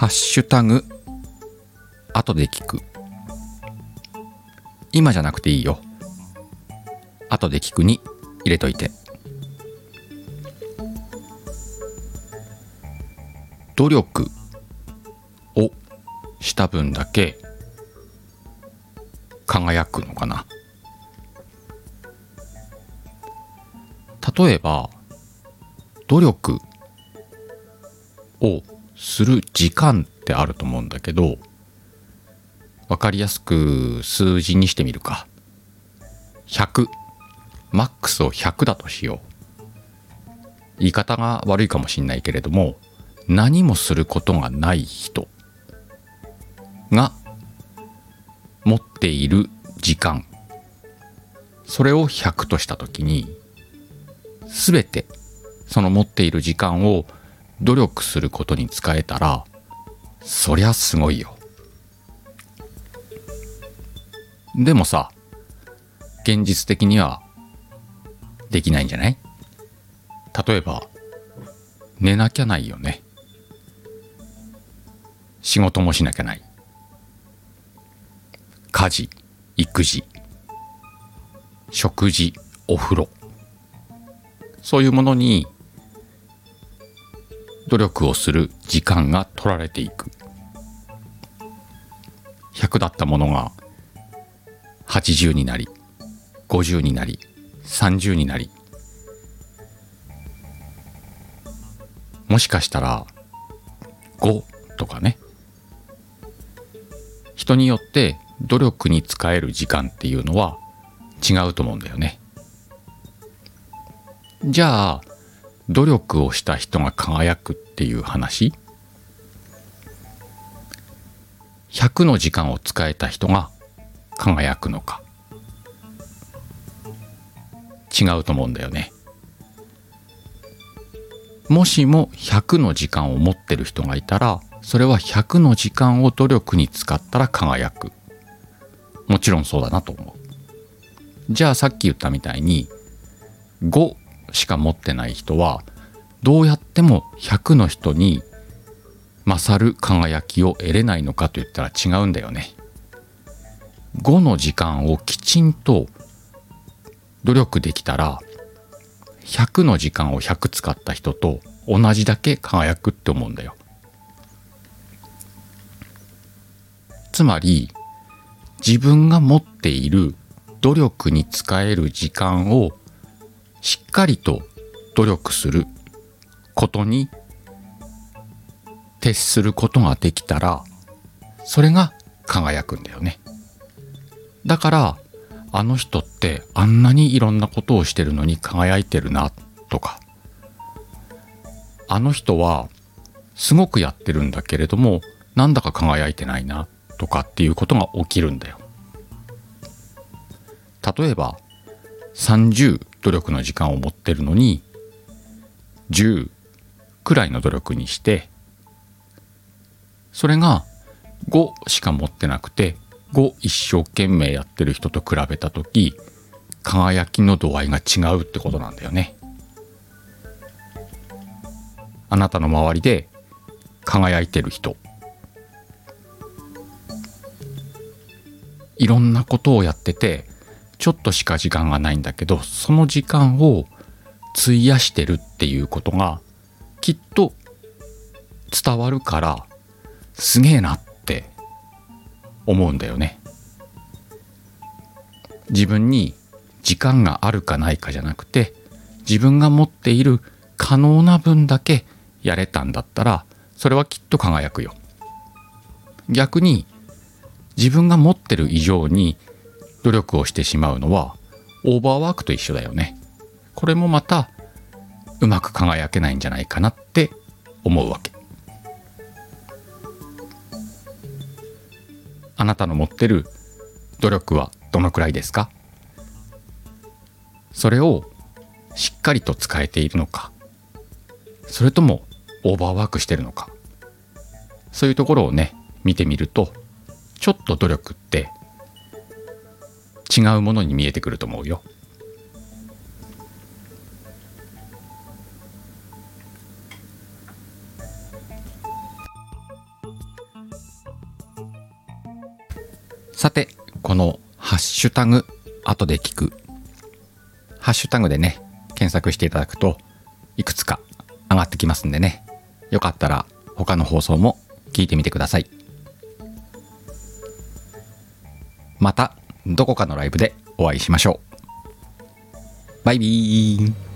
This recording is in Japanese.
ハッシュタグ後で聞く。今じゃなくていいよ。後で聞くに入れといて。努力をした分だけ輝くのかな。例えば努力をする時間ってあると思うんだけど分かりやすく数字にしてみるか。100マックスを100だとしよう。言い方が悪いかもしんないけれども何もすることがない人。が。持っている時間。それを100とした時に全てその持っている時間を努力することに使えたらそりゃすごいよ。でもさ現実的にはできないんじゃない？例えば寝なきゃないよね。仕事もしなきゃない。家事育児食事お風呂。そういうものに努力をする時間が取られていく。100だったものが80になり50になり30になり。もしかしたら5とかね。人によって努力に使える時間っていうのは違うと思うんだよね。じゃあ努力をした人が輝くっていう話100の時間を使えた人が輝くのか違うと思うんだよね。もしも100の時間を持ってる人がいたらそれは100の時間を努力に使ったら輝く。もちろんそうだなと思う。じゃあさっき言ったみたいに5しか持ってない人はどうやっても100の人に勝る輝きを得れないのかといったら違うんだよね。5の時間をきちんと努力できたら100の時間を100使った人と同じだけ輝くって思うんだよ。つまり自分が持っている努力に使える時間をかりと努力することに徹することができたらそれが輝くんだよね。だからあの人ってあんなにいろんなことをしてるのに輝いてるなとかあの人はすごくやってるんだけれどもなんだか輝いてないなとかっていうことが起きるんだよ。例えば30努力の時間を持ってるのに10くらいの努力にしてそれが5しか持ってなくて5一生懸命やってる人と比べた時輝きの度合いが違うってことなんだよね。あなたの周りで輝いてる人いろんなことをやっててちょっとしか時間がないんだけどその時間を費やしてるっていうことがきっと伝わるからすげえなって思うんだよね。自分に時間があるかないかじゃなくて自分が持っている可能な分だけやれたんだったらそれはきっと輝くよ。逆に自分が持ってる以上に努力をしてしまうのはオーバーワークと一緒だよね。これもまたうまく輝けないんじゃないかなって思うわけ。あなたの持ってる努力はどのくらいですか？それをしっかりと使えているのか？それともオーバーワークしてるのか？そういうところをね見てみるとちょっと努力って違うものに見えてくると思うよ。さて、このハッシュタグ、後で聞く。ハッシュタグでね、検索していただくと、いくつか上がってきますんでね。よかったら他の放送も聞いてみてください。またどこかのライブでお会いしましょう。バイビー。